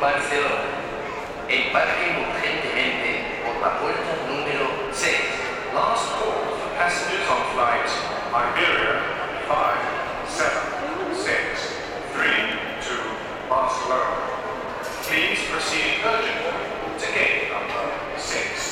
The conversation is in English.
Barcelona. Embarquen urgentemente por la puerta número 6. Last call for passengers on flights Iberia five, seven, six, three, two. Barcelona. Please proceed urgently to gate number 6.